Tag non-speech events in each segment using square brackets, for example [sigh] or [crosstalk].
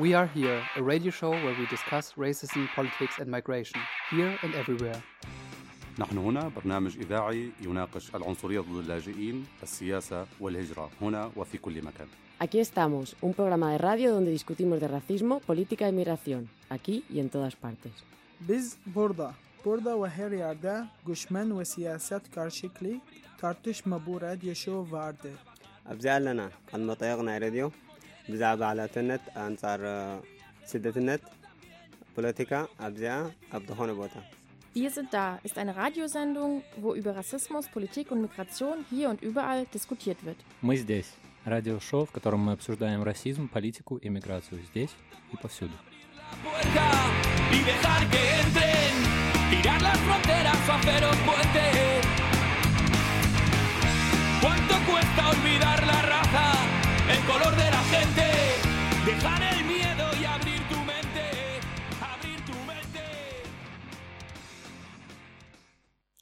We Are Here, a radio show where we discuss racism, politics and migration, here and everywhere. نحن هنا برنامج إذاعي يناقش العنصرية ضد اللاجئين، السياسة والهجرة هنا وفي كل مكان. Aquí estamos, un programa de radio donde discutimos de racismo, política y migración, aquí y en todas partes. Biz burada, burada ve her yerde göçmen ve siyaset karşılıklı tartışma bu radyo show vardır. أبزع لنا عن ما طيقنا ብዛዕባ ዓላትነት ኣንጻር ስደትነት ፖለቲካ ኣብዚኣ ኣብ ዝኾነ ቦታ Wir sind da ist eine Radiosendung, wo über Rassismus, Politik und Migration hier und überall diskutiert wird. Мы здесь. Радиошоу, в котором мы обсуждаем расизм, политику и миграцию здесь и повсюду. y dejar que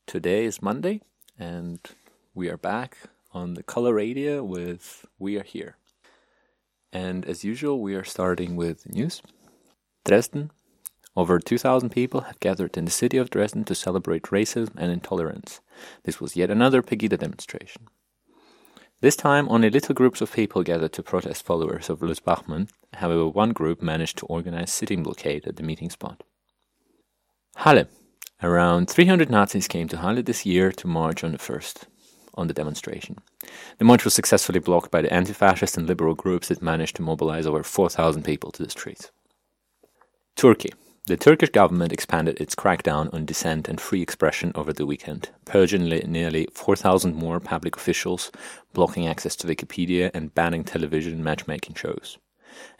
Today is Monday, and we are back on the Coloradio with We Are Here. And as usual, we are starting with news. Dresden. Over 2,000 people have gathered in the city of Dresden to celebrate racism and intolerance. This was yet another Pegida demonstration. This time, only little groups of people gathered to protest followers of Lutz Bachmann. However, one group managed to organize sitting blockade at the meeting spot. Halle. Around 300 Nazis came to Halle this year to march on the first on the demonstration. The march was successfully blocked by the anti-fascist and liberal groups that managed to mobilize over 4,000 people to the streets. Turkey. The Turkish government expanded its crackdown on dissent and free expression over the weekend, purging nearly 4,000 more public officials, blocking access to Wikipedia, and banning television matchmaking shows.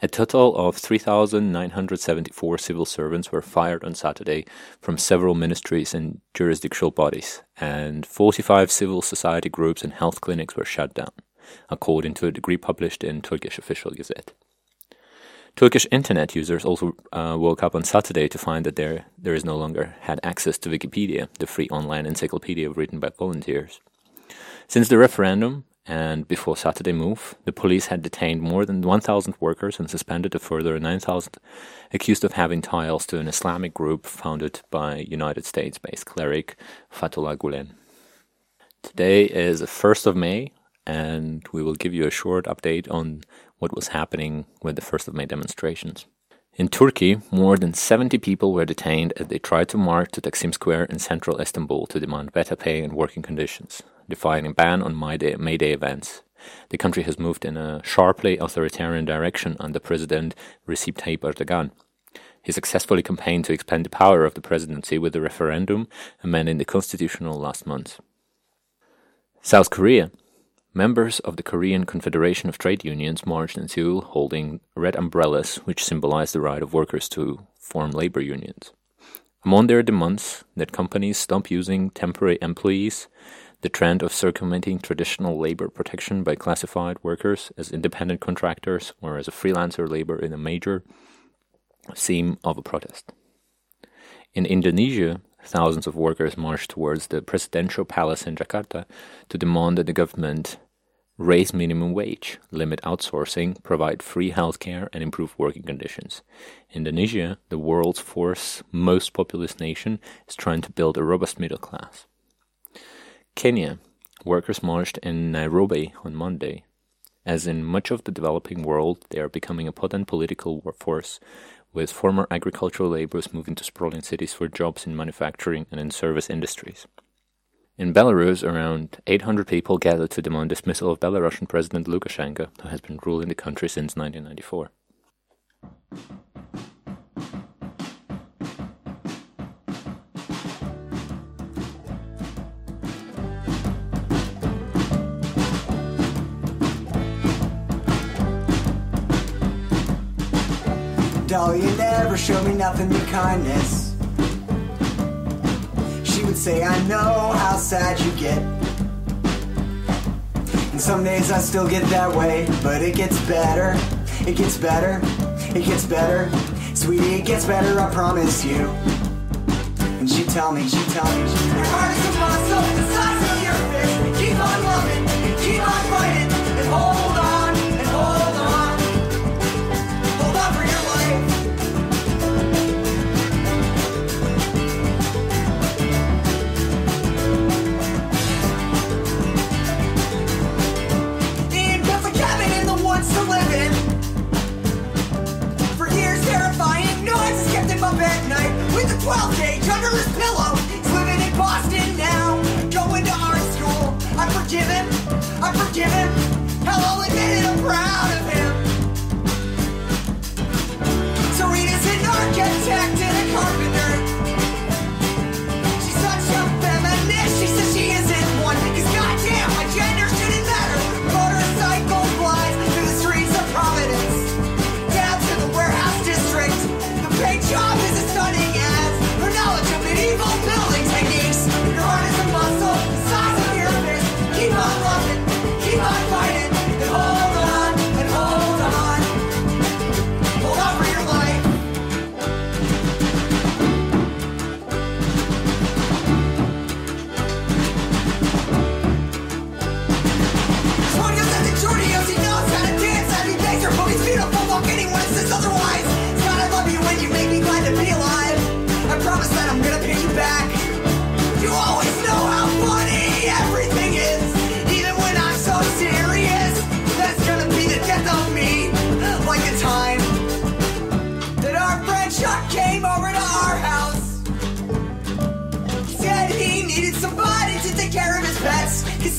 A total of 3,974 civil servants were fired on Saturday from several ministries and jurisdictional bodies, and 45 civil society groups and health clinics were shut down, according to a decree published in Turkish official gazette. Turkish internet users also uh, woke up on Saturday to find that there there is no longer had access to Wikipedia, the free online encyclopedia written by volunteers. Since the referendum and before Saturday move, the police had detained more than 1,000 workers and suspended a further 9,000 accused of having ties to an Islamic group founded by United States-based cleric Fethullah Gulen. Today is the 1st of May, and we will give you a short update on what was happening with the 1st of May demonstrations. In Turkey, more than 70 people were detained as they tried to march to Taksim Square in central Istanbul to demand better pay and working conditions, defying a ban on May Day, May Day events. The country has moved in a sharply authoritarian direction under President Recep Tayyip Erdogan. He successfully campaigned to expand the power of the presidency with a referendum amending the constitutional last month. South Korea Members of the Korean Confederation of Trade Unions marched in Seoul holding red umbrellas, which symbolize the right of workers to form labor unions. Among their demands that companies stop using temporary employees, the trend of circumventing traditional labor protection by classified workers as independent contractors or as a freelancer labor in a major theme of a protest. In Indonesia, thousands of workers marched towards the presidential palace in Jakarta to demand that the government raise minimum wage, limit outsourcing, provide free healthcare, and improve working conditions. Indonesia, the world's fourth most populous nation, is trying to build a robust middle class. Kenya, workers marched in Nairobi on Monday. As in much of the developing world, they are becoming a potent political force with former agricultural laborers moving to sprawling cities for jobs in manufacturing and in service industries. In Belarus, around 800 people gathered to demand dismissal of Belarusian President Lukashenko, who has been ruling the country since 1994. Doll, you never show me nothing but kindness. She would say, I know how sad you get. And some days I still get that way, but it gets better. It gets better. It gets better. Sweetie, it gets better, I promise you. And she'd tell me, she'd tell me, she Your heart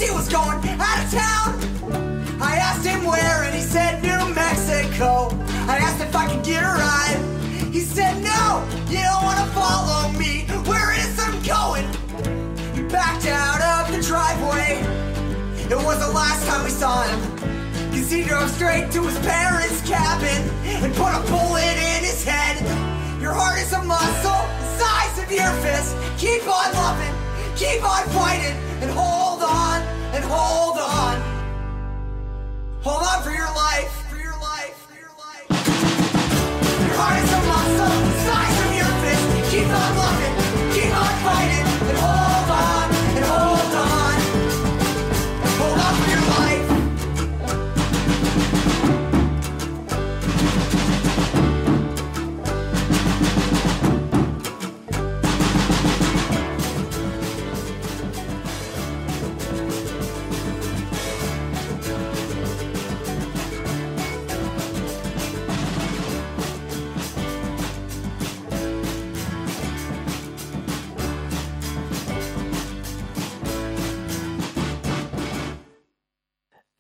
he was going out of town. I asked him where, and he said New Mexico. I asked if I could get a ride. He said, No, you don't wanna follow me. Where is I'm going? He backed out of the driveway. It was the last time we saw him. Cause he drove straight to his parents' cabin and put a bullet in his head. Your heart is a muscle, the size of your fist. Keep on loving, keep on fighting, and hold and hold on. Hold on for your life, for your life, for your life. Your heart is a muscle, the size of your fist. Keep on loving,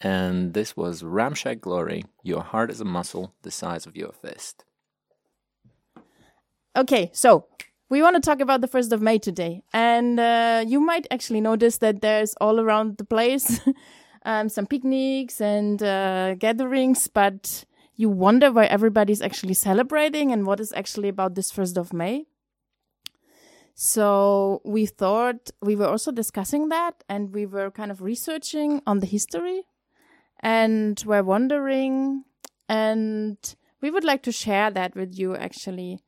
And this was Ramshackle Glory. Your heart is a muscle the size of your fist. Okay, so we want to talk about the 1st of May today. And uh, you might actually notice that there's all around the place [laughs] um, some picnics and uh, gatherings, but you wonder why everybody's actually celebrating and what is actually about this 1st of May. So we thought we were also discussing that and we were kind of researching on the history and we're wondering and we would like to share that with you actually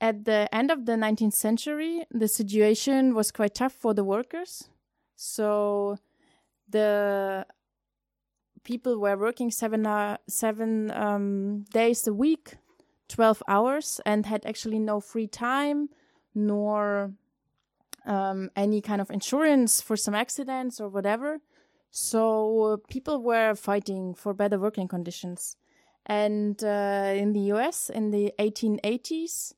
at the end of the 19th century, the situation was quite tough for the workers. So the people were working seven uh, seven um, days a week, 12 hours, and had actually no free time nor um, any kind of insurance for some accidents or whatever. So people were fighting for better working conditions. And uh, in the US in the 1880s,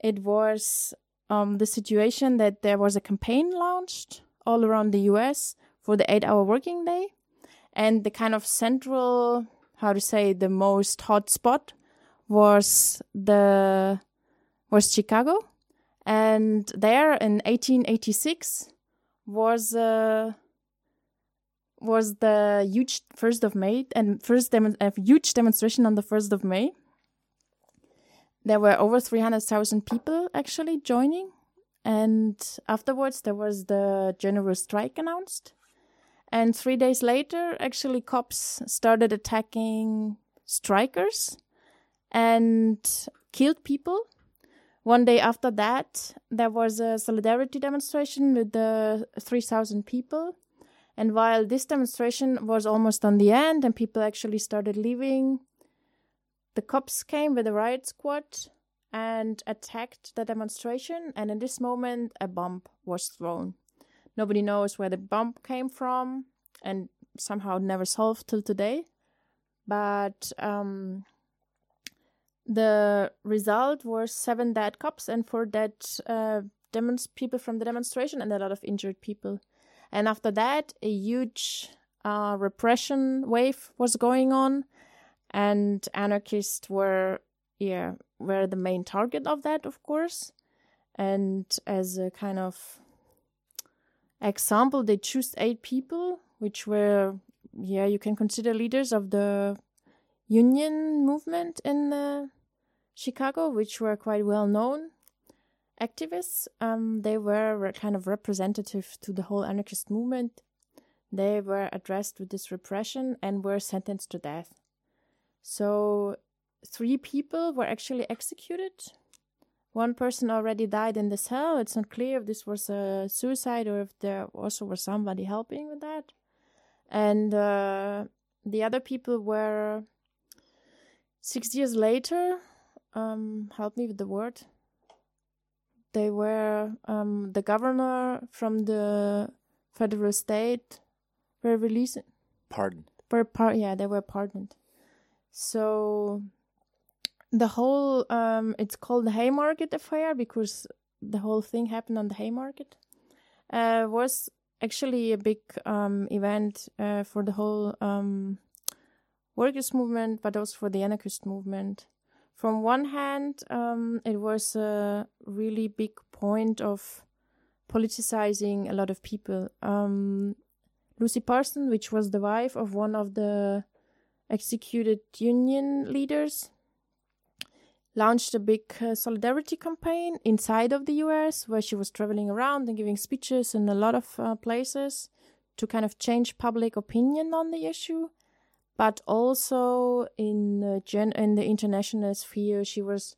it was um, the situation that there was a campaign launched all around the US for the eight hour working day. And the kind of central, how to say, the most hot spot was the, was Chicago. And there in 1886 was, uh, was the huge 1st of May and first dem- a huge demonstration on the 1st of May there were over 300,000 people actually joining. And afterwards, there was the general strike announced. And three days later, actually, cops started attacking strikers and killed people. One day after that, there was a solidarity demonstration with the 3,000 people. And while this demonstration was almost on the end and people actually started leaving, the cops came with a riot squad and attacked the demonstration. And in this moment, a bomb was thrown. Nobody knows where the bomb came from and somehow never solved till today. But um, the result was seven dead cops and four dead uh, demons- people from the demonstration and a lot of injured people. And after that, a huge uh, repression wave was going on, and anarchists were yeah were the main target of that, of course. And as a kind of example, they chose eight people, which were yeah you can consider leaders of the union movement in uh, Chicago, which were quite well known activists. Um, they were kind of representative to the whole anarchist movement. They were addressed with this repression and were sentenced to death. So, three people were actually executed. One person already died in the cell. It's not clear if this was a suicide or if there also was somebody helping with that. And uh, the other people were six years later. Um, help me with the word they were um, the governor from the federal state were released. Pardoned. Were par- yeah, they were pardoned. So the whole um, it's called the Haymarket affair because the whole thing happened on the Haymarket. Uh, was actually a big um, event uh, for the whole um, workers movement, but also for the anarchist movement from one hand, um, it was a really big point of politicizing a lot of people. Um, Lucy Parsons, which was the wife of one of the executed union leaders, launched a big uh, solidarity campaign inside of the US where she was traveling around and giving speeches in a lot of uh, places to kind of change public opinion on the issue but also in the gen- in the international sphere, she was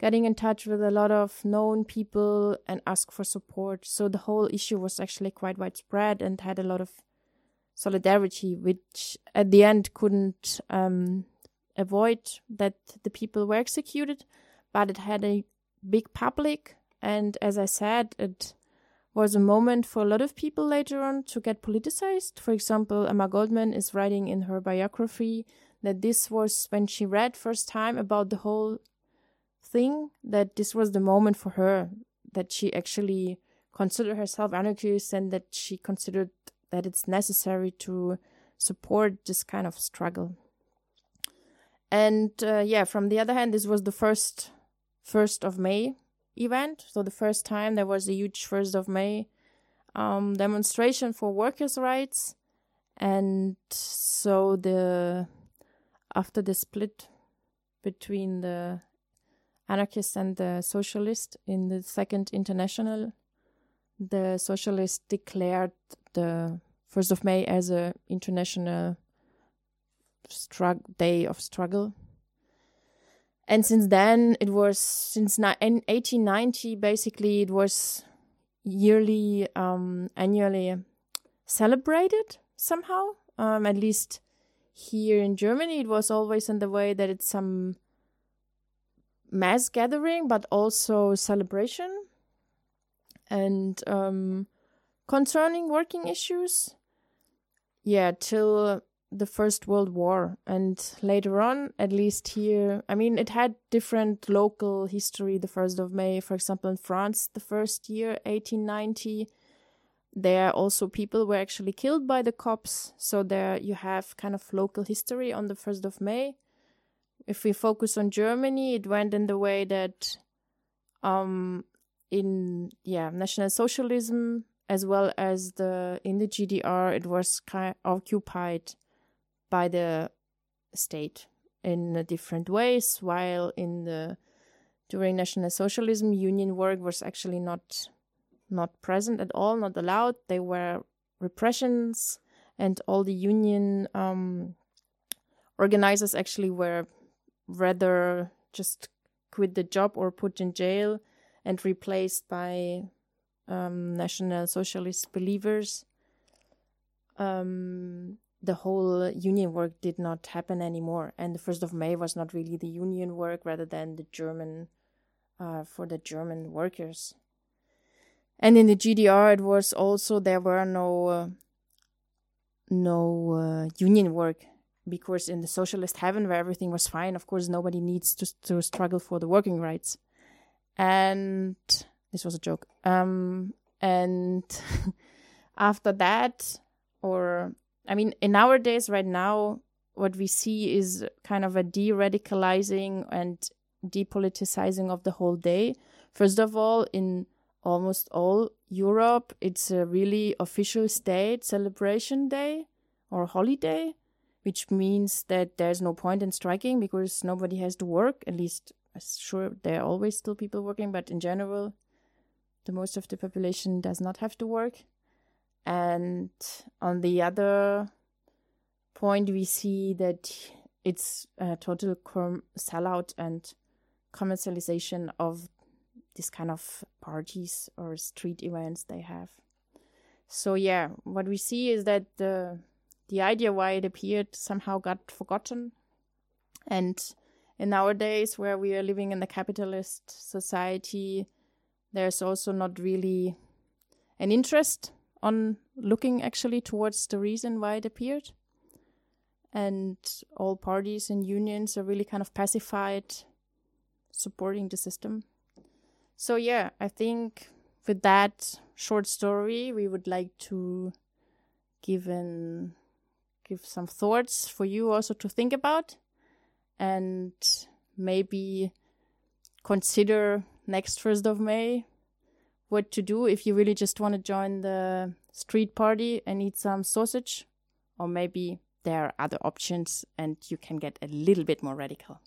getting in touch with a lot of known people and ask for support. So the whole issue was actually quite widespread and had a lot of solidarity, which at the end couldn't um, avoid that the people were executed, but it had a big public. And as I said, it was a moment for a lot of people later on to get politicized. For example, Emma Goldman is writing in her biography that this was when she read first time about the whole thing that this was the moment for her that she actually considered herself anarchist and that she considered that it's necessary to support this kind of struggle. And uh, yeah, from the other hand, this was the first first of May event. So the first time there was a huge First of May um, demonstration for workers' rights, and so the after the split between the anarchists and the socialists in the Second International, the socialists declared the First of May as a international day of struggle and since then it was since 1890 basically it was yearly um, annually celebrated somehow. Um, at least here in germany it was always in the way that it's some mass gathering but also celebration and um, concerning working issues. Yeah till the First World War. And later on, at least here, I mean, it had different local history. The 1st of May, for example, in France, the first year, 1890, there also people were actually killed by the cops. So there you have kind of local history on the 1st of May. If we focus on Germany, it went in the way that um, in yeah National Socialism as well as the in the GDR, it was kind occupied by the state in different ways, while in the during National Socialism, union work was actually not not present at all, not allowed. There were repressions, and all the union um, organizers actually were rather just quit the job or put in jail and replaced by um, National Socialist believers. Um, the whole union work did not happen anymore. And the 1st of May was not really the union work rather than the German, uh, for the German workers. And in the GDR, it was also, there were no, uh, no uh, union work because in the socialist heaven where everything was fine, of course, nobody needs to, to struggle for the working rights. And this was a joke. Um, and [laughs] after that, or I mean, in our days right now, what we see is kind of a de radicalizing and depoliticizing of the whole day. First of all, in almost all Europe, it's a really official state celebration day or holiday, which means that there's no point in striking because nobody has to work. At least, I'm sure, there are always still people working, but in general, the most of the population does not have to work. And on the other point, we see that it's a total com- sellout and commercialization of this kind of parties or street events they have. So yeah, what we see is that the the idea why it appeared somehow got forgotten, and in our days where we are living in the capitalist society, there's also not really an interest on looking actually towards the reason why it appeared. And all parties and unions are really kind of pacified, supporting the system. So, yeah, I think with that short story, we would like to give an give some thoughts for you also to think about and maybe consider next 1st of May what to do if you really just want to join the street party and eat some sausage, or maybe there are other options and you can get a little bit more radical.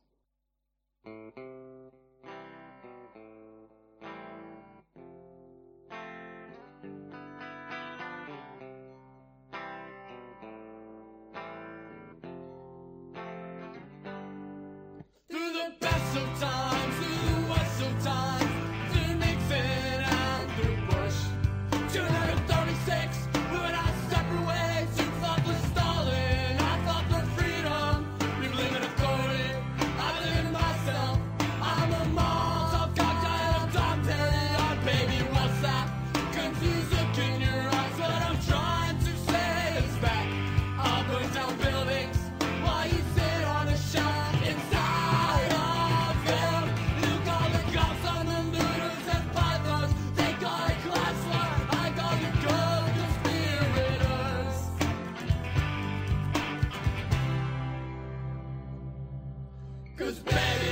Cause baby,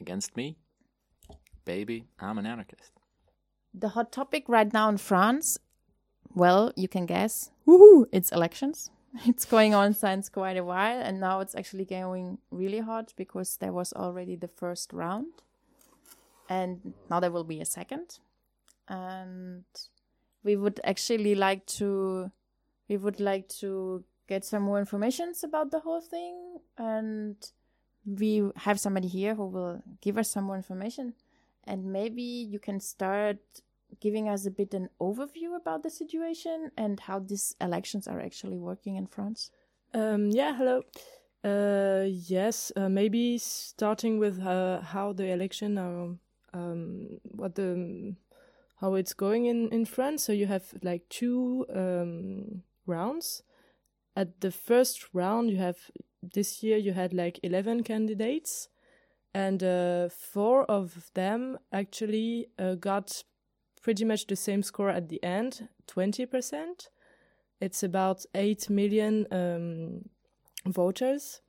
Against Me. Baby, I'm an anarchist. The hot topic right now in France, well, you can guess, woohoo, it's elections. [laughs] It's going on since quite a while, and now it's actually going really hot because there was already the first round, and now there will be a second. And we would actually like to, we would like to get some more informations about the whole thing, and we have somebody here who will give us some more information and maybe you can start giving us a bit an overview about the situation and how these elections are actually working in France. Um, yeah, hello. Uh, yes, uh, maybe starting with uh, how the election are, um, what the how it's going in in France. So you have like two um, rounds. At the first round, you have this year you had like eleven candidates, and uh, four of them actually uh, got pretty much the same score at the end, twenty percent. It's about eight million um, voters.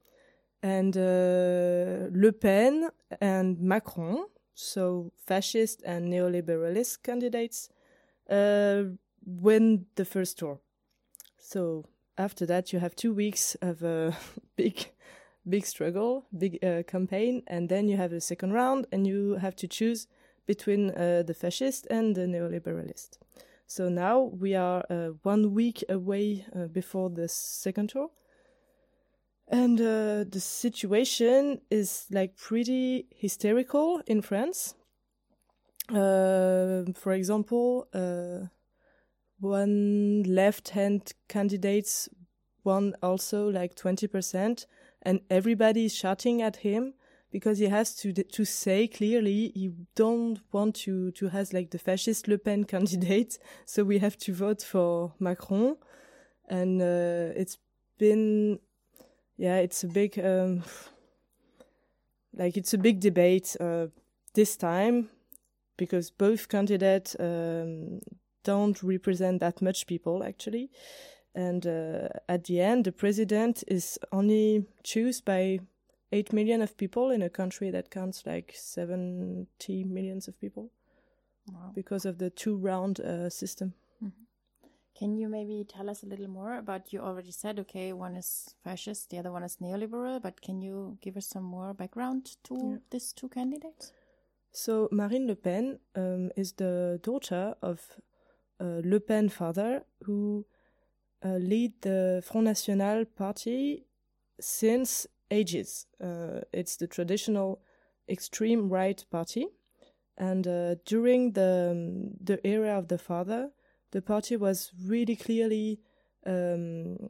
And uh, Le Pen and Macron, so fascist and neoliberalist candidates, uh, win the first tour. So after that, you have two weeks of a [laughs] big, big struggle, big uh, campaign, and then you have a second round, and you have to choose between uh, the fascist and the neoliberalist. So now we are uh, one week away uh, before the second tour. And uh, the situation is like pretty hysterical in France. Uh, for example, one left-hand candidates won also like 20% and everybody is shouting at him because he has to to say clearly he don't want to to has like the fascist Le Pen [laughs] candidate so we have to vote for Macron. And uh, it's been yeah it's a big um, like it's a big debate uh, this time because both candidates um, don't represent that much people actually and uh, at the end the president is only choose by 8 million of people in a country that counts like 70 millions of people Wow. because of the two round uh, system Can you maybe tell us a little more about? You already said, okay, one is fascist, the other one is neoliberal, but can you give us some more background to Yeah. these two candidates? So Marine Le Pen um, is the daughter of Le Pen father, who uh, lead the Front National party since ages. Uh, it's the traditional extreme right party, and uh, during the um, the era of the father, the party was really clearly um,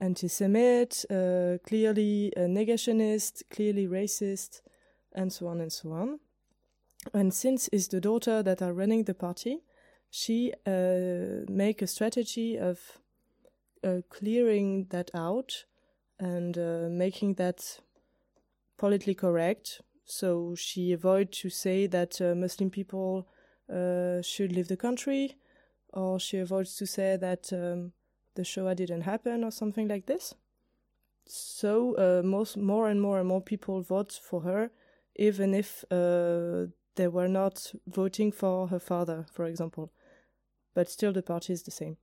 anti-Semite, uh, clearly a negationist, clearly racist, and so on and so on. And since it's the daughter that are running the party, she uh, make a strategy of uh, clearing that out and uh, making that politically correct. So she avoid to say that Muslim people should leave the country, or she avoids to say that um, the Shoah didn't happen or something like this. So uh, most more and more and more people vote for her, even if uh, they were not voting for her father, for example. But still, the party is the same.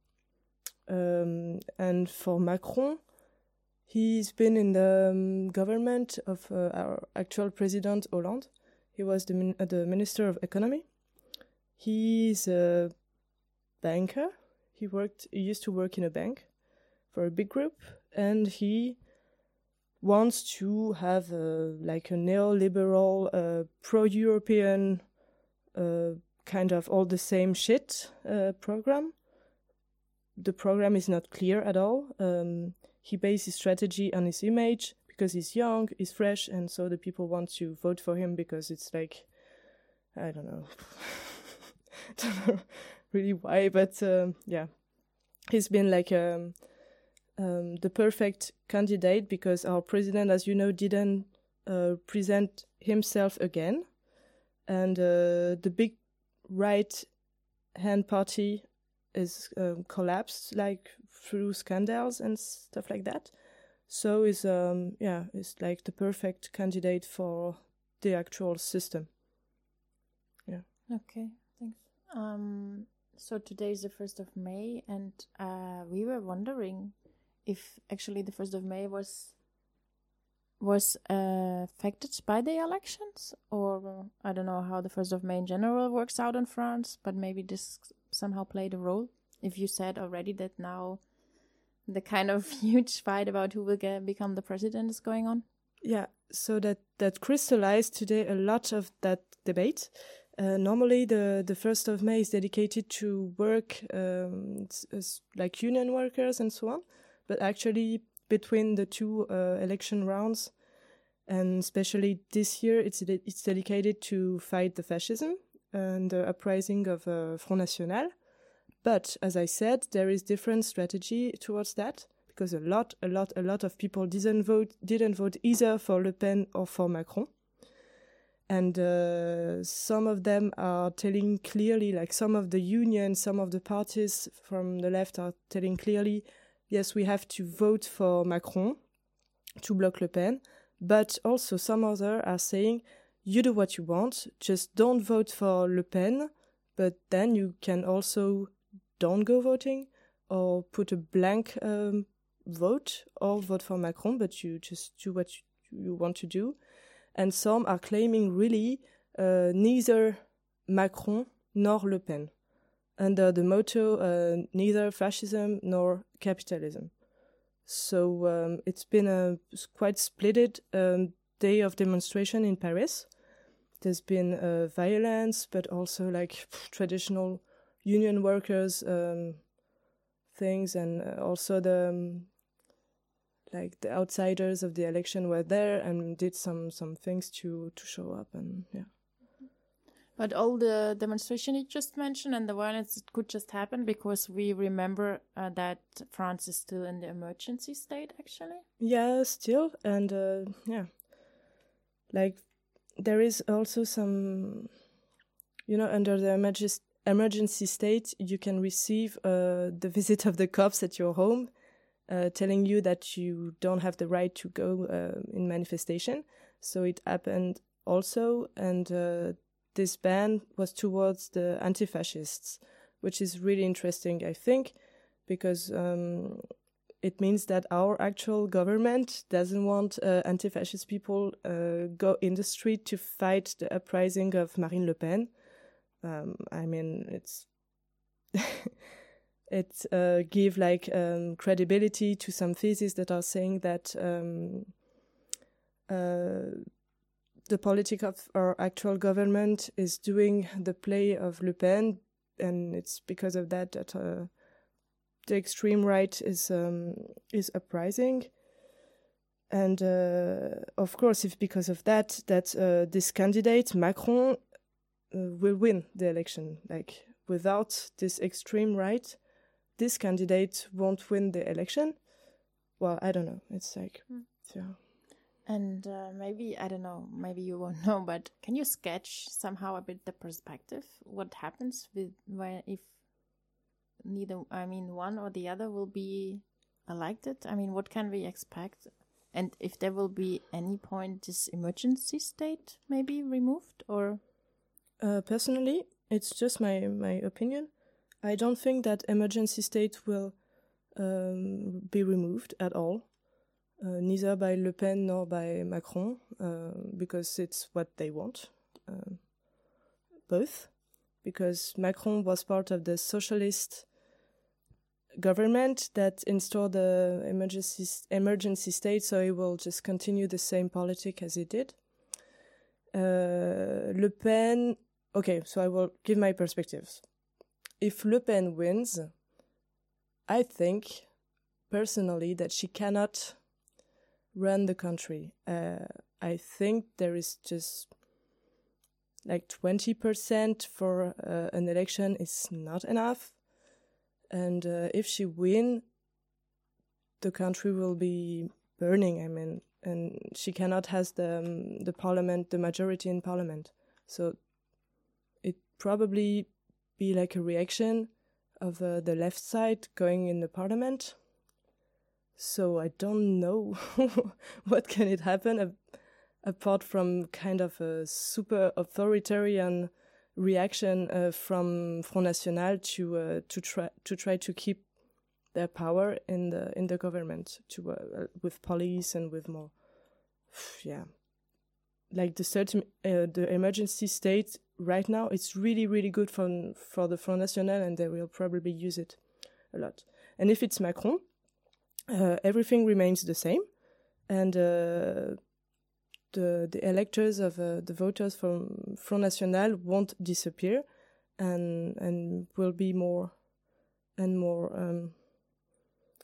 Um, and for Macron, he's been in the um, government of uh, our actual president Hollande. He was the, min- uh, the minister of economy. He's a banker. He worked. He used to work in a bank for a big group, and he wants to have a, like a neoliberal, uh, pro-European, uh, kind of all the same shit uh, program. The program is not clear at all. Um, he bases his strategy on his image because he's young, he's fresh, and so the people want to vote for him because it's like, I don't know, [laughs] don't know really why, but um, yeah, he's been like um, um, the perfect candidate because our president, as you know, didn't uh, present himself again, and uh, the big right hand party is um, collapsed like through scandals and stuff like that. So is um yeah is like the perfect candidate for the actual system. Yeah. Okay, thanks. Um, so today is the first of May, and uh, we were wondering if actually the first of May was was uh, affected by the elections, or uh, I don't know how the first of May in general works out in France, but maybe this somehow played a role. If you said already that now the kind of [laughs] huge fight about who will get, become the president is going on. Yeah, so that that crystallized today a lot of that debate. Uh, normally, the the first of May is dedicated to work, um, like union workers and so on. But actually, between the two uh, election rounds, and especially this year, it's it's dedicated to fight the fascism and the uprising of uh, Front National. But as I said, there is different strategy towards that because a lot, a lot, a lot of people didn't vote didn't vote either for Le Pen or for Macron and uh, some of them are telling clearly like some of the unions some of the parties from the left are telling clearly yes we have to vote for macron to block le pen but also some other are saying you do what you want just don't vote for le pen but then you can also don't go voting or put a blank um, vote or vote for macron but you just do what you, you want to do. And some are claiming really uh, neither Macron nor Le Pen, under the motto uh, neither fascism nor capitalism. So um, it's been a quite splitted um, day of demonstration in Paris. There's been uh, violence, but also like traditional union workers um, things, and uh, also the um, like the outsiders of the election were there and did some some things to to show up and yeah But all the demonstration you just mentioned and the violence could just happen because we remember uh, that France is still in the emergency state. Actually, yeah still and uh, yeah like there is also some you know under the emergency emergency state you can receive uh, the visit of the cops at your home uh, telling you that you don't have the right to go uh, in manifestation. So it happened also, and uh, this ban was towards the anti-fascists, which is really interesting, I think, because um, it means that our actual government doesn't want uh, anti-fascist people uh, go in the street to fight the uprising of Marine Le Pen. Um, I mean, it's [laughs] it uh, give like um, credibility to some theses that are saying that um, uh, the politic of our actual government is doing the play of Le Pen, and it's because of that that uh, the extreme right is um, is uprising. And uh, of course, if because of that, that uh, this candidate Macron uh, will win the election, like without this extreme right, this candidate won't win the election. Well, I don't know. It's like, Mm. yeah. And uh, maybe I don't know. Maybe you won't [laughs] know, but can you sketch somehow a bit the perspective? What happens with when if neither? I mean, one or the other will be elected. I mean, what can we expect? And if there will be any point this emergency state maybe removed or Uh, personally, it's just my my opinion. I don't think that emergency state will um, be removed at all, neither by Le Pen nor by Macron, uh, because it's what they want, um, both. Because Macron was part of the socialist government that installed the emergency emergency state, so he will just continue the same politic as he did. Uh, Le Pen, okay, so I will give my perspectives. If Le Pen wins, I think personally that she cannot run the country. Uh, I think there is just like 20% for uh, an election is not enough. And uh, if she win, the country will be burning. I mean, and she cannot has the um, the parliament, the majority in parliament. So it probably be like a reaction of uh, the left side going in the parliament. So I don't know [laughs] what can it happen apart from kind of a super authoritarian reaction uh, from Front National to uh, to try to try to keep their power in the in the government to uh, with police and with more. [sighs] Yeah. Like the certain uh, the emergency state right now it's really really good for for the Front National and they will probably use it a lot. And if it's Macron uh, everything remains the same and uh, the the electors of uh, the voters from Front National won't disappear and and will be more and more um,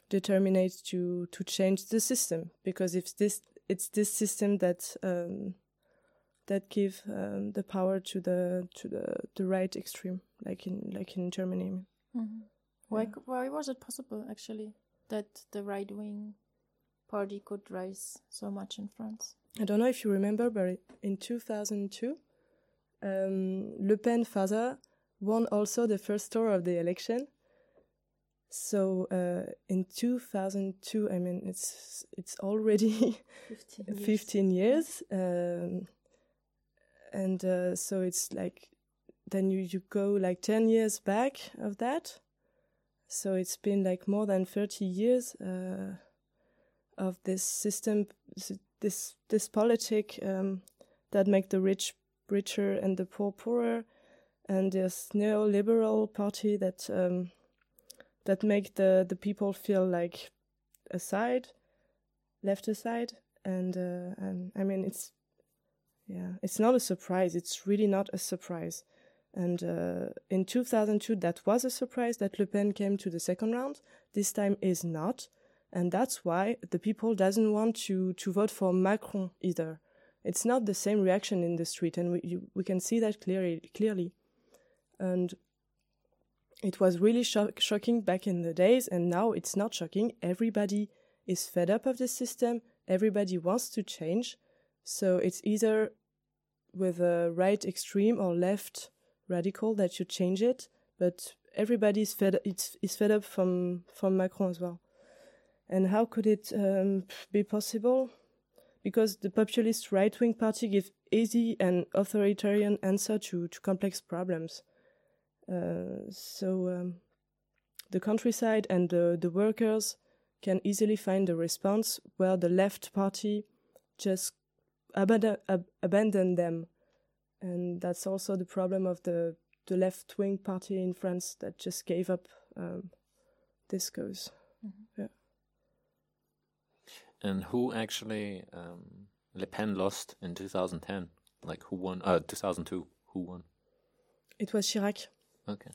determined to to change the system because if this it's this system that um, that give um, the power to the to the the right extreme like in like in Germany. Mhm. Why, c- why was it possible, actually, that the right wing party could rise so much in France? I don't know if you remember, but in 2002, um, Le Pen father won also the first tour of the election. So uh, in 2002, I mean, it's it's already 15 [laughs] years. 15 years, um, and uh, so it's like then you you go like 10 years back of that. So it's been like more than 30 years uh, of this system, this this politic um, that make the rich richer and the poor poorer, and this neoliberal party that um, that make the the people feel like aside, left aside, and uh, and I mean it's yeah, it's not a surprise. It's really not a surprise. And uh, in 2002, that was a surprise that Le Pen came to the second round. This time is not, and that's why the people doesn't want to to vote for Macron either. It's not the same reaction in the street, and we you, we can see that clearly clearly. And it was really shock, shocking back in the days, and now it's not shocking. Everybody is fed up of the system. Everybody wants to change. So it's either with a right extreme or left radical that should change it. But everybody's fed it's is fed up from from Macron as well. And how could it um, be possible? Because the populist right wing party give easy and authoritarian answer to, to complex problems. Uh, so um, the countryside and the, the workers can easily find a response where the left party just abandon, ab- abandon them. And that's also the problem of the, the left wing party in France that just gave up um, this cause. Yeah. And who actually um, Le Pen lost in 2010? Like who won? Uh, 2002. Who won? It was Chirac. Okay.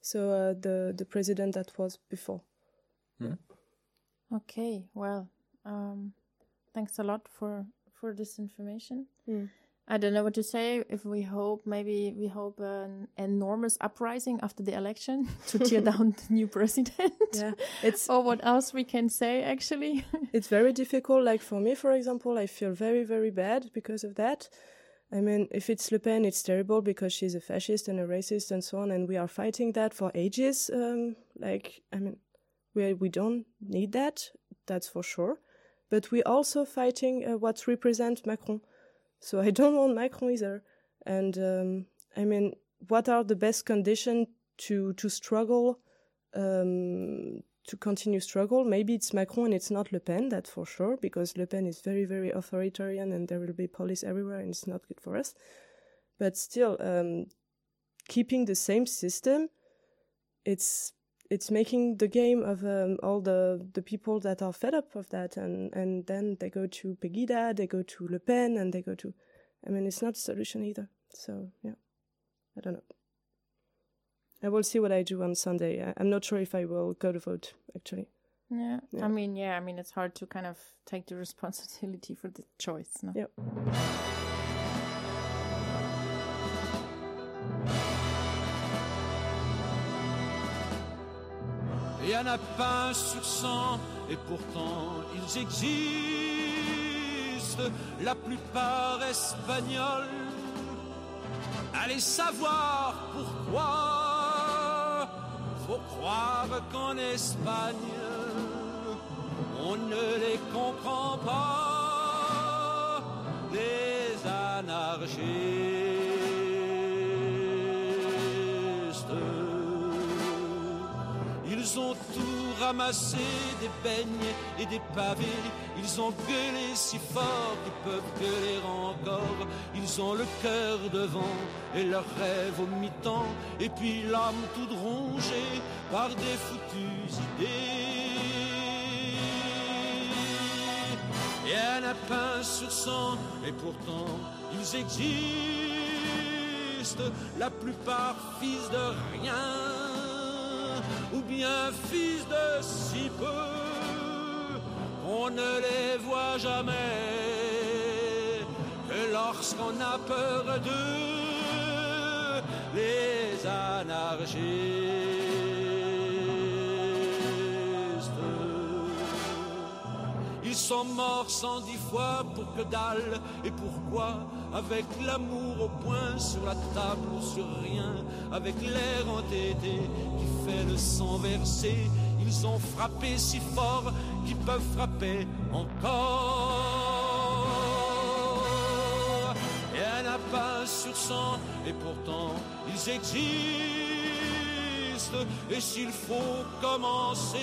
So uh, the the president that was before. Okay, well, um, thanks a lot for for this information. Mm. I don't know what to say. If we hope, maybe we hope an enormous uprising after the election [laughs] to tear [laughs] down the new president. Yeah, [laughs] it's or what else we can say actually. it's very difficult. Like for me, for example, I feel very, very bad because of that. I mean, if it's Le Pen, it's terrible because she's a fascist and a racist and so on, and we are fighting that for ages. Um, like, I mean, we we don't need that, that's for sure. But we're also fighting uh, what represents Macron. So I don't want Macron either. And um, I mean, what are the best conditions to to struggle um, to continue struggle. Maybe it's Macron and it's not Le Pen, that's for sure, because Le Pen is very, very authoritarian and there will be police everywhere and it's not good for us. But still, um, keeping the same system, it's it's making the game of um, all the, the people that are fed up of that and, and then they go to Pegida, they go to Le Pen and they go to I mean it's not a solution either. So yeah. I don't know. I will see what I do on Sunday. I, I'm not sure if I will go to vote actually. yeah. Yeah. I mean, yeah, I mean, it's hard to kind of take the [laughs] responsibility for the choice. No? Yep. Il y en a pas un sur cent, et pourtant ils existent, la plupart espagnols. Allez savoir pourquoi, faut croire qu'en Espagne, on ne les comprend pas, les anarchistes. Ramassé, des beignes et des pavés. Ils ont gueulé si fort qu'ils peuvent gueuler encore. Ils ont le cœur devant et leurs rêves au mi-temps. Et puis l'âme toute rongée par des foutues idées. Et un lapin sur cent, et pourtant ils existent, la plupart fils de rien, ou bien fils de si peu. on ne les voit jamais que lorsqu'on a peur d'eux, les anarchistes. Ils sont morts cent dix fois pour que dalle et pourquoi Avec l'amour au point sur la table ou sur rien Avec l'air entêté qui fait le sang versé Ils ont frappé si fort qu'ils peuvent frapper encore Et un n'a pas sur cent et pourtant ils existent Et s'il faut commencer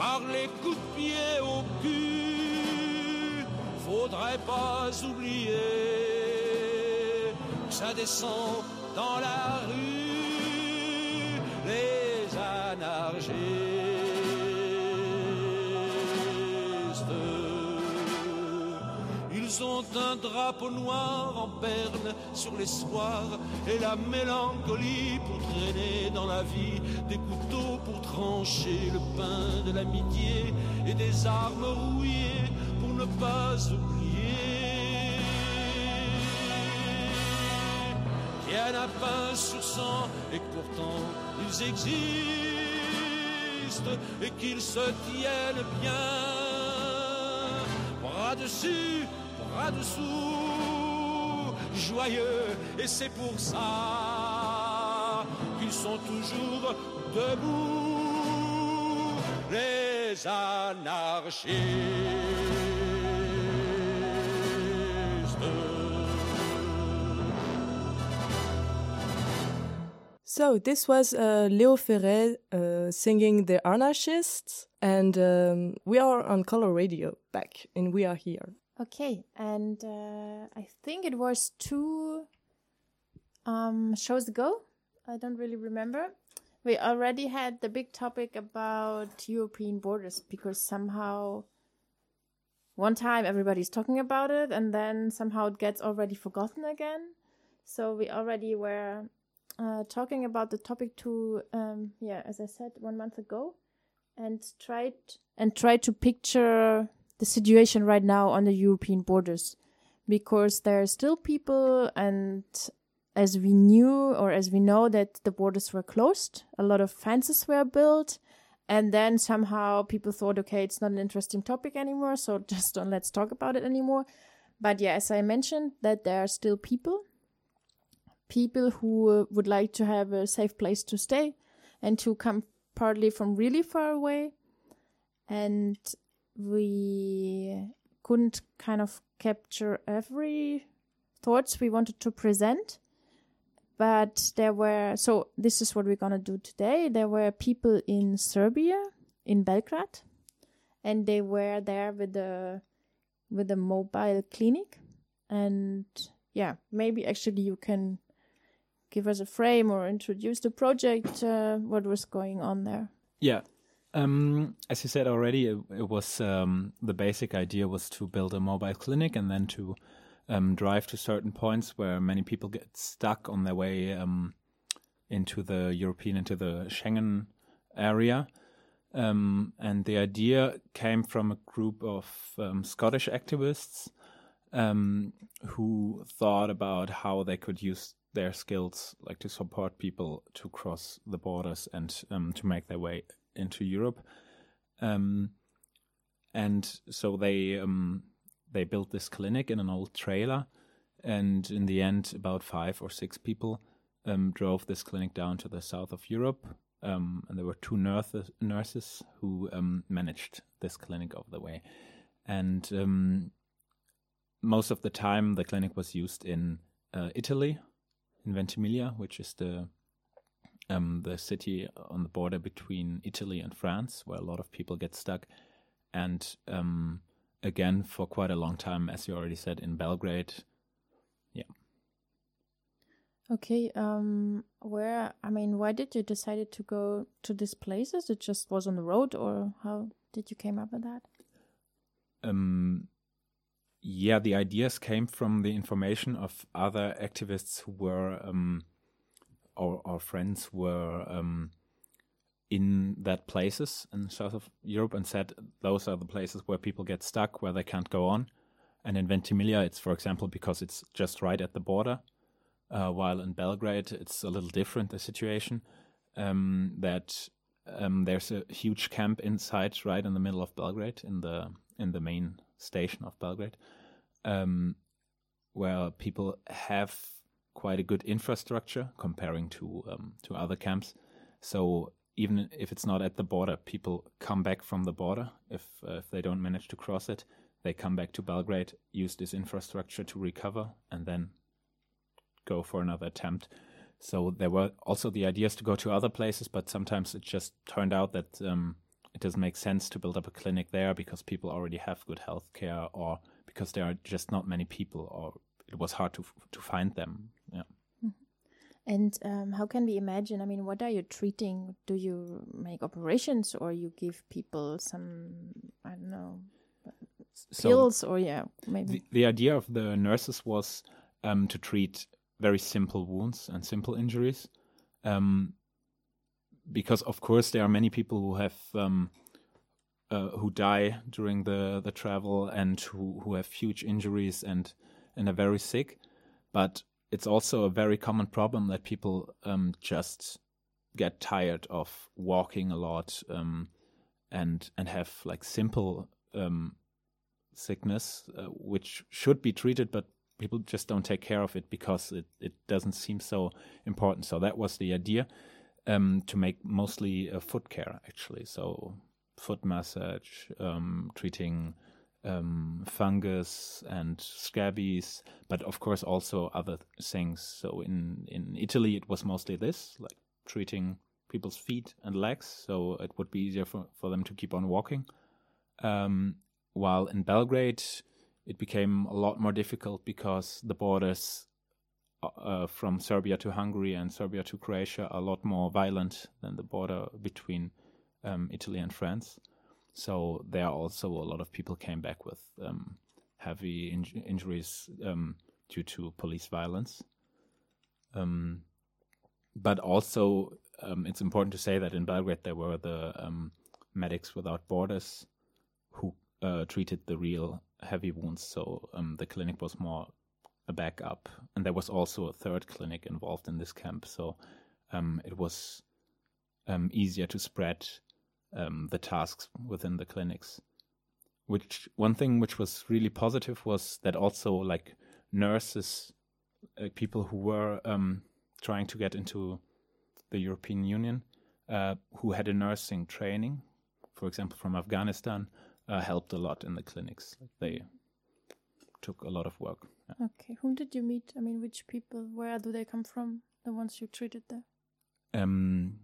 par les coups de pied au cul. Faudrait pas oublier que ça descend dans la rue, les anarchistes. Ils ont un drapeau noir en berne sur les soirs et la mélancolie pour traîner dans la vie des couteaux pour trancher le pain de l'amitié et des armes rouillées ne pas oublier. Qu'il y en a pas sur cent et pourtant ils existent et qu'ils se tiennent bien. Bras dessus, bras dessous, joyeux et c'est pour ça qu'ils sont toujours debout, les So this was uh, Léo Ferré uh, singing "The Anarchists," and um, we are on Coloradio back, and we are here. Okay, and uh, I think it was two um, shows ago. I don't really remember. We already had the big topic about European borders because somehow one time everybody's talking about it and then somehow it gets already forgotten again. So we already were uh, talking about the topic to, um, yeah, as I said, one month ago, and tried and tried to picture the situation right now on the European borders, because there are still people, and as we knew or as we know that the borders were closed, a lot of fences were built, and then somehow people thought, okay, it's not an interesting topic anymore, so [laughs] just don't let's talk about it anymore. But yeah, as I mentioned, that there are still people people who would like to have a safe place to stay and to come partly from really far away. And we couldn't kind of capture every thoughts we wanted to present. But there were, so this is what we're going to do today. There were people in Serbia, in Belgrade, and they were there with the, with a mobile clinic. And yeah, maybe actually you can give us a frame or introduce the project, uh, what was going on there. Yeah. Um, as you said already, it, it was um, the basic idea was to build a mobile clinic and then to um, drive to certain points where many people get stuck on their way um, into the European, into the Schengen area. Um, and the idea came from a group of um, Scottish activists um, who thought about how they could use their skills, like to support people to cross the borders and um, to make their way into Europe. And so they they built this clinic in an old trailer, and in the end, about five or six people um, drove this clinic down to the south of Europe. Um, and there were two nurses, nurses who um, managed this clinic over the way, and um, most of the time the clinic was used in uh, Italy, in Ventimiglia, which is the um, the city on the border between Italy and France, where a lot of people get stuck, and um, again for quite a long time, as you already said, in Belgrade. Yeah. Okay, um, where, I mean, why did you decide to go to these places? It just was on the road, or how did you came up with that? Um, yeah, the ideas came from the information of other activists who were, um, our, our friends were um, in that places in south of Europe and said those are the places where people get stuck, where they can't go on. And in Ventimiglia, it's for example because it's just right at the border, uh, while in Belgrade it's a little different the situation. Um, that um, there's a huge camp inside, right in the middle of Belgrade, in the in the main station of Belgrade, um, where people have quite a good infrastructure comparing to um, to other camps. So even if it's not at the border, people come back from the border if uh, if they don't manage to cross it. They come back to Belgrade, use this infrastructure to recover, and then go for another attempt. So there were also the ideas to go to other places, but sometimes it just turned out that um, it doesn't make sense to build up a clinic there because people already have good health care, or because there are just not many people, or it was hard to to find them. And um, how can we imagine? I mean, what are you treating? Do you make operations or you give people some, I don't know, So pills or yeah, maybe? The, the idea of the nurses was um, to treat very simple wounds and simple injuries. Um, because of course there are many people who have um, uh, who die during the, the travel and who, who have huge injuries and and are very sick. But it's also a very common problem that people um, just get tired of walking a lot um, and and have like simple um, sickness uh, which should be treated, but people just don't take care of it because it, it doesn't seem so important. So that was the idea um, to make mostly uh, foot care actually. So foot massage, um, treating um, fungus and scabies, but of course also other things. So in in Italy it was mostly this, like treating people's feet and legs, so it would be easier for, for them to keep on walking. Um, while in Belgrade it became a lot more difficult because the borders uh, from Serbia to Hungary and Serbia to Croatia are a lot more violent than the border between um, Italy and France. So there also a lot of people came back with um, heavy inj- injuries um, due to police violence. Um, but also, um, it's important to say that in Belgrade there were the um, medics without borders who uh, treated the real heavy wounds. So um, the clinic was more a backup, and there was also a third clinic involved in this camp. So it was easier to spread um, the tasks within the clinics. Which one thing which was really positive was that also like nurses, uh, people who were um, trying to get into the European Union, uh, who had a nursing training, for example from Afghanistan, uh, helped a lot in the clinics. They took a lot of work. Yeah. Okay, whom did you meet? I mean, which people? Where do they come from? The ones you treated there? Um,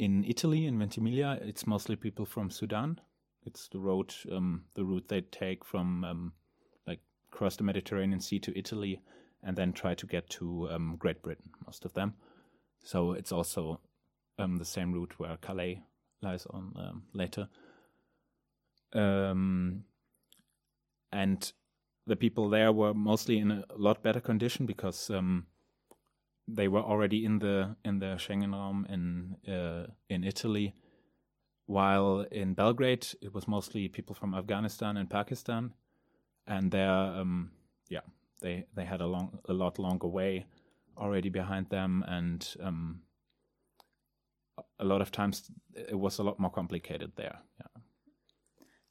in Italy, in Ventimiglia, it's mostly people from Sudan. It's the road, um, the route they take from um, like cross the Mediterranean Sea to Italy, and then try to get to um, Great Britain. Most of them. So it's also um, the same route where Calais lies on um, later. Um, and the people there were mostly in a lot better condition because um, they were already in the in the Schengen Raum in uh, in Italy, while in Belgrade it was mostly people from Afghanistan and Pakistan, and there, um, yeah, they they had a long a lot longer way already behind them, and um, a lot of times it was a lot more complicated there. Yeah.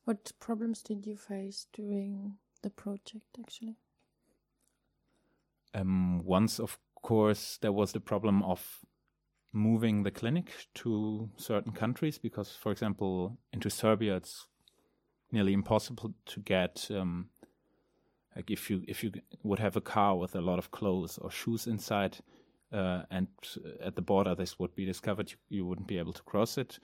What problems did you face during the project, actually? Um, once, of course, there was the problem of moving the clinic to certain countries because, for example, into Serbia, it's nearly impossible to get. Um, like if you if you would have a car with a lot of clothes or shoes inside, uh, and at the border this would be discovered, you, you wouldn't be able to cross it.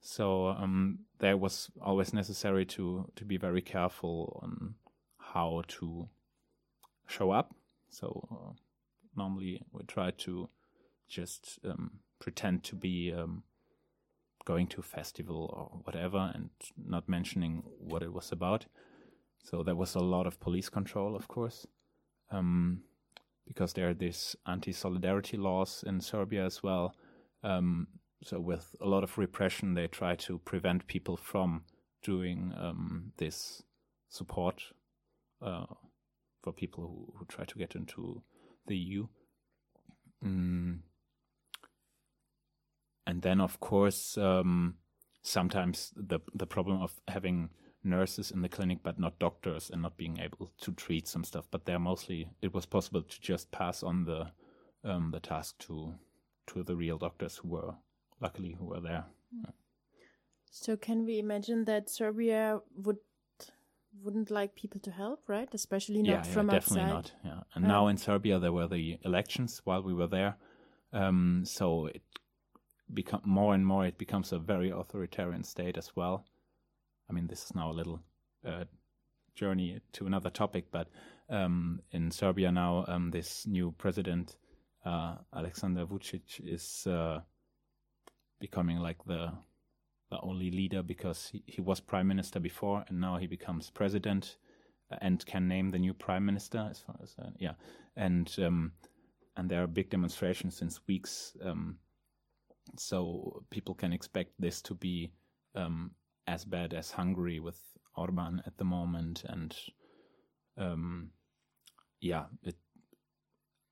So um, there was always necessary to to be very careful on how to show up. So uh, normally we try to just um, pretend to be um, going to a festival or whatever and not mentioning what it was about. So there was a lot of police control, of course, um, because there are these anti-solidarity laws in Serbia as well. Um, so with a lot of repression, they try to prevent people from doing um, this support uh, for people who, who try to get into the EU. Mm. And then, of course, um, sometimes the the problem of having nurses in the clinic but not doctors and not being able to treat some stuff. But they're mostly it was possible to just pass on the um, the task to to the real doctors who were luckily who were there. So can we imagine that Serbia would wouldn't like people to help, right? Especially not yeah, yeah, from definitely outside. not. Yeah, and now in Serbia there were the elections while we were there, um, so it become more and more. It becomes a very authoritarian state as well. I mean, this is now a little uh, journey to another topic, but um, in Serbia now, um, this new president uh, Alexander Vucic is uh, becoming like the only leader because he, he was prime minister before and now he becomes president uh, and can name the new prime minister as far as uh, yeah and um, and there are big demonstrations since weeks um, so people can expect this to be um, as bad as Hungary with Orban at the moment and um, yeah it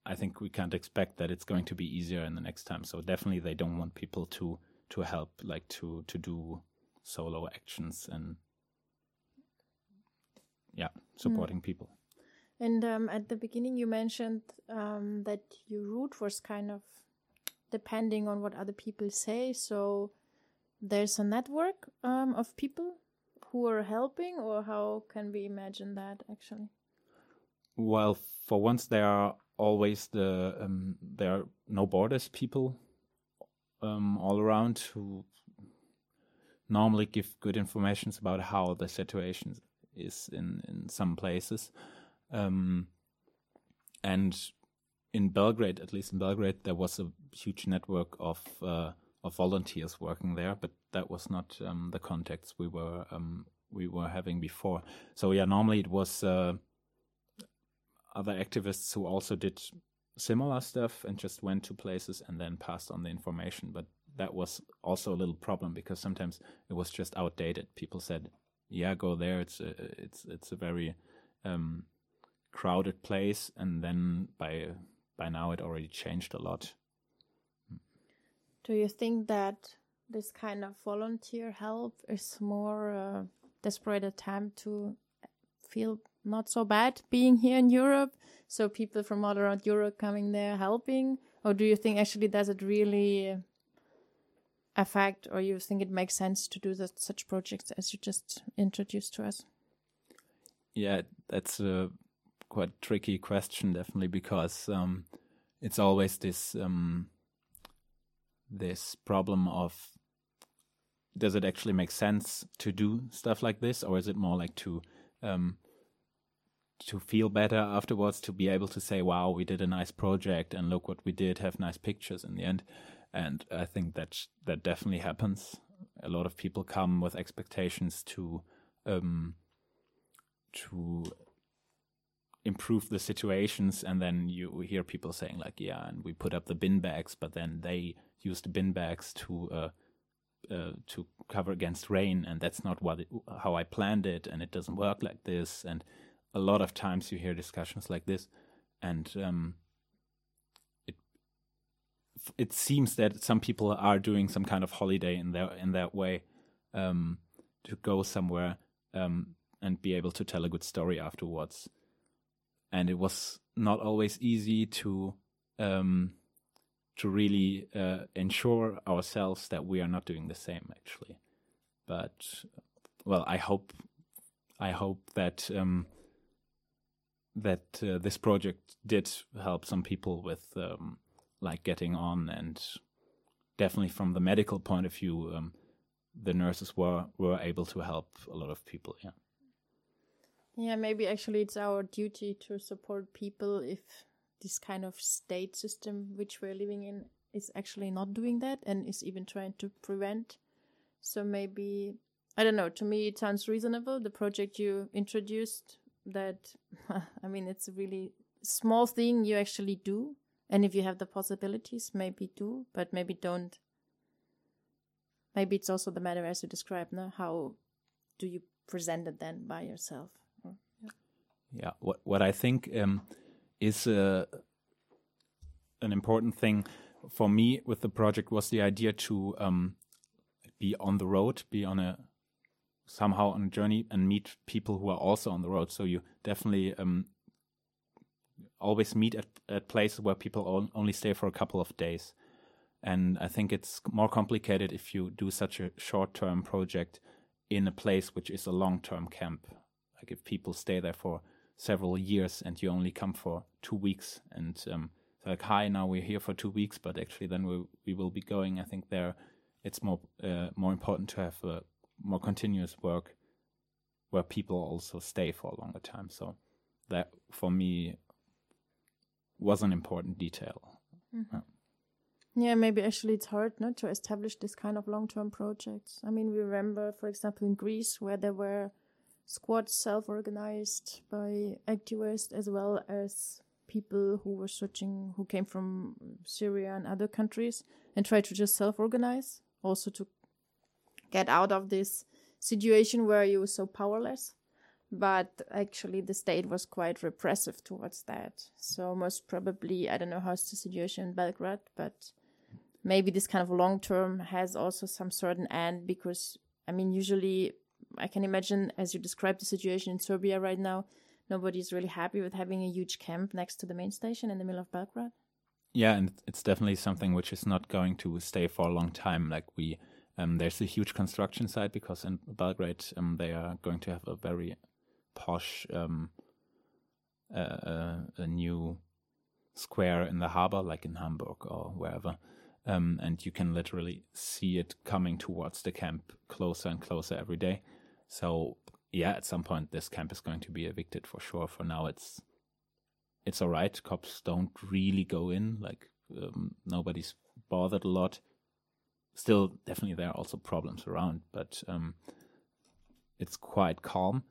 I think we can't expect that it's going to be easier in the next time. So definitely they don't want people to to help like to to do solo actions and yeah, supporting people. And um, at the beginning, you mentioned um, that your route was kind of depending on what other people say. So there's a network um, of people who are helping, or how can we imagine that actually? Well, for once there are always the um, there are no borders people um, all around who normally give good information about how the situation is in in some places, um, and in Belgrade, at least in Belgrade, there was a huge network of uh, of volunteers working there, but that was not um, the context we were um, we were having before. So yeah, normally it was. Uh, other activists who also did similar stuff and just went to places and then passed on the information. But that was also a little problem because sometimes it was just outdated. People said, "Yeah, go there. It's a, it's it's a very um, crowded place," and then by by now it already changed a lot. Do you think that this kind of volunteer help is more uh, desperate attempt to feel not so bad being here in Europe? So people from all around Europe coming there helping, or do you think actually does it really affect, or you think it makes sense to do that, such projects as you just introduced to us? Yeah, that's a quite tricky question, definitely, because um, it's always this um, this problem of does it actually make sense to do stuff like this, or is it more like to um, to feel better afterwards, to be able to say, "Wow, we did a nice project, and look what we did, have nice pictures in the end." And I think that that definitely happens. A lot of people come with expectations to um, to improve the situations and then you hear people saying like yeah and we put up the bin bags but then they use the bin bags to uh, uh, to cover against rain and that's not what it, how I planned it and it doesn't work like this and a lot of times you hear discussions like this and um, it it seems that some people are doing some kind of holiday in their in that way um, to go somewhere um, and be able to tell a good story afterwards. And it was not always easy to um, to really uh, ensure ourselves that we are not doing the same actually. But well i hope i hope that um, that uh, this project did help some people with um, like getting on and definitely from the medical point of view um, the nurses were were able to help a lot of people yeah Yeah, maybe actually it's our duty to support people if this kind of state system which we're living in is actually not doing that and is even trying to prevent. So maybe I don't know, to me it sounds reasonable the project you introduced that [laughs] I mean it's a really small thing you actually do and if you have the possibilities maybe do but maybe don't maybe it's also the matter as you described. now how do you present it then by yourself? Or- Yeah, what what I think um, is uh, an important thing for me with the project was the idea to um, be on the road, be on a somehow on a journey, and meet people who are also on the road. So you definitely um, always meet at, at places where people on, only stay for a couple of days. And I think it's more complicated if you do such a short term project in a place which is a long term camp. Like if people stay there for several years and you only come for two weeks and um, like hi now we're here for two weeks but actually then we we will be going. I think there it's more uh, more important to have a more continuous work where people also stay for a longer time. So that for me was an important detail. Mhm. Yeah, maybe actually it's hard not to establish this kind of long-term projects. I mean, we remember, for example, in Greece, where there were squads self-organized by activists as well as people who were searching, who came from Syria and other countries, and tried to just self-organize, also to get out of this situation where you were so powerless. But actually, the state was quite repressive towards that. So most probably, I don't know how's the situation in Belgrade, but maybe this kind of long term has also some certain end because I mean, usually I can imagine as you described the situation in Serbia right now, nobody's really happy with having a huge camp next to the main station in the middle of Belgrade. Yeah, and it's definitely something which is not going to stay for a long time. Like we, um, there's a huge construction site because in Belgrade, um, they are going to have a very posh, um, a new square in the harbor, like in Hamburg or wherever. Um, and you can literally see it coming towards the camp closer and closer every day. So yeah, at some point this camp is going to be evicted for sure. For now, it's it's all right. Cops don't really go in. Like um, nobody's bothered a lot. Still, definitely there are also problems around, but um, it's quite calm.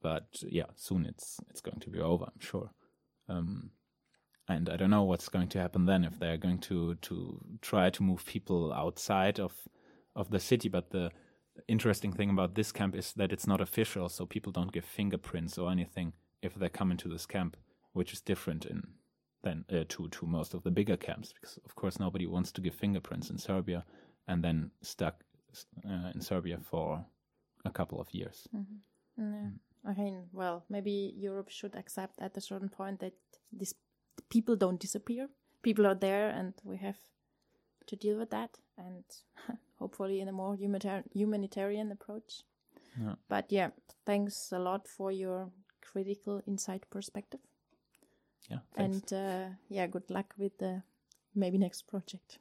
But yeah, soon it's it's going to be over. I'm sure. Um, and I don't know what's going to happen then if they're going to to try to move people outside of of the city. But the interesting thing about this camp is that it's not official, so people don't give fingerprints or anything if they come into this camp, which is different in than uh, to to most of the bigger camps because of course nobody wants to give fingerprints in Serbia and then stuck uh, in Serbia for a couple of years. Yeah. I mean, well, maybe Europe should accept at a certain point that these people don't disappear. People are there, and we have to deal with that, and [laughs] hopefully in a more humanitar- humanitarian approach. Yeah. But yeah, thanks a lot for your critical insight perspective, Yeah, thanks. and uh, yeah, good luck with the maybe next project.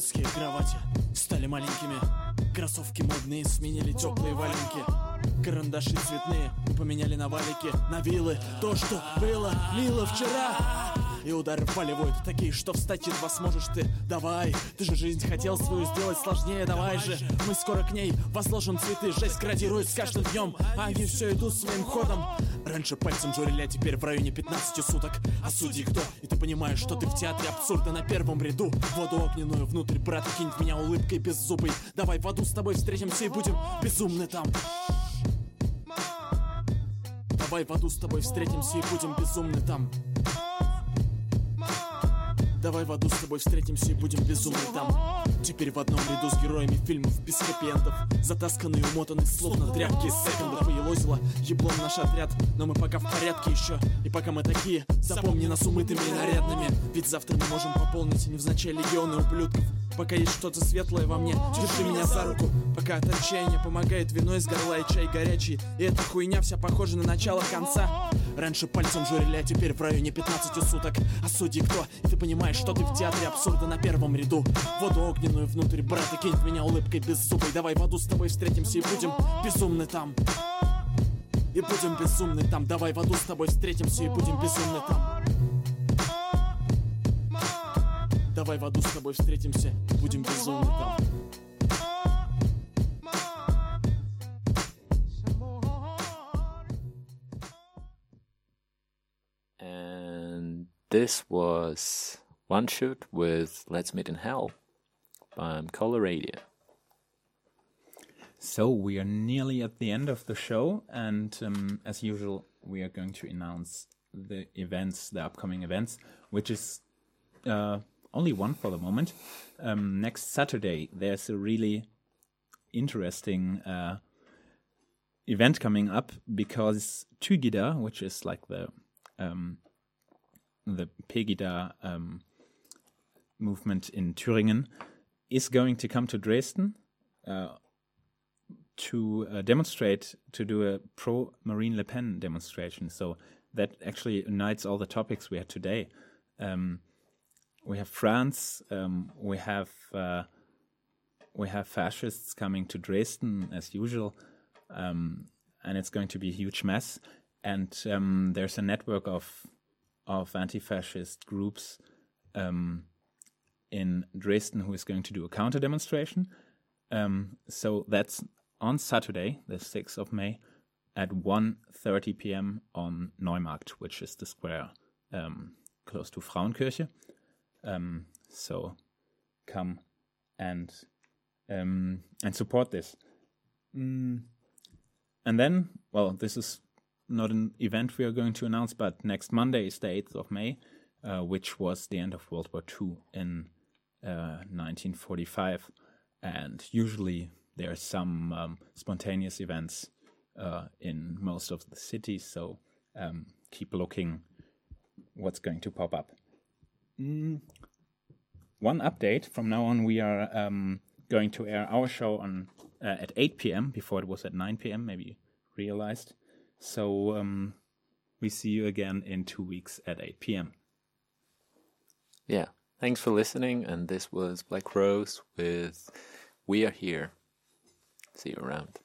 Детские кровати стали маленькими. Кроссовки модные сменили теплые валенки. Карандаши цветные поменяли на валики. На вилы то, что было мило вчера. И удары вваливают такие, что встать едва сможешь. Ты Давай, ты же жизнь хотел свою сделать сложнее. Давай же, мы скоро к ней возложим цветы. Жесть градирует с каждым днем, они все идут своим ходом Раньше пальцем журили, а теперь в районе 15 суток. А судьи кто? И ты понимаешь, что ты в театре абсурда на первом ряду. Воду огненную внутрь, брат, кинь в меня улыбкой беззубой. Давай в аду с тобой встретимся и будем безумны там. Давай в аду с тобой встретимся и будем безумны там Давай в аду с тобой встретимся и будем безумны там. Теперь в одном ряду с героями фильмов без хэппи-эндов. Затасканные, умотаны, словно тряпки из секондов. Поелозило еблом наш отряд. Но мы пока в порядке еще. И пока мы такие, запомни нас умытыми и нарядными. Ведь завтра мы можем пополнить невзначай легионы ублюдков Пока есть что-то светлое во мне, держи меня за руку Пока от отчаяния помогает вино из горла и чай горячий. И эта хуйня вся похожа на начало конца. Раньше пальцем журили, а теперь в районе 15 суток. А судьи кто? И ты понимаешь, что ты в театре абсурда на первом ряду. Воду огненную внутрь, брат, и кинь меня улыбкой без зубой Давай в аду с тобой встретимся и будем безумны там. И будем безумны там. Давай в аду с тобой встретимся и будем безумны там Давай в аду с тобой встретимся, будем безумны там And this was One Shoot with Let's Meet in Hell by Color Radio. So we are nearly at the end of the show, and um, as usual, we are going to announce the events, the upcoming events, which is uh, only one for the moment. Um, next Saturday, there's a really interesting uh, event coming up because Thügida, which is like the um, the Pegida um, movement in Thüringen, is going to come to Dresden. Uh, to uh, demonstrate to do a pro Marine Le Pen demonstration. So that actually unites all the topics we had today. Um, we have France. Um, we have uh, we have fascists coming to Dresden as usual, um, and it's going to be a huge mess. And um, there's a network of of anti-fascist groups um, in Dresden who is going to do a counter demonstration. Um, so that's on Saturday, the 6th of May, at 1.30 p.m. on Neumarkt, which is the square um, close to Frauenkirche. Um, so come and um, and support this. Mm. And then, well, this is not an event we are going to announce, but next Monday is the 8th of May, uh, which was the end of World War II in uh, 1945. And usually there are some um, spontaneous events uh, in most of the cities, so um, keep looking what's going to pop up. Mm. One update from now on, we are um, going to air our show on uh, at 8 p.m. Before it was at 9 p.m. Maybe you realized. So um, we see you again in two weeks at 8 p.m. Yeah. Thanks for listening. And this was Black Rose with We Are Here. See you around.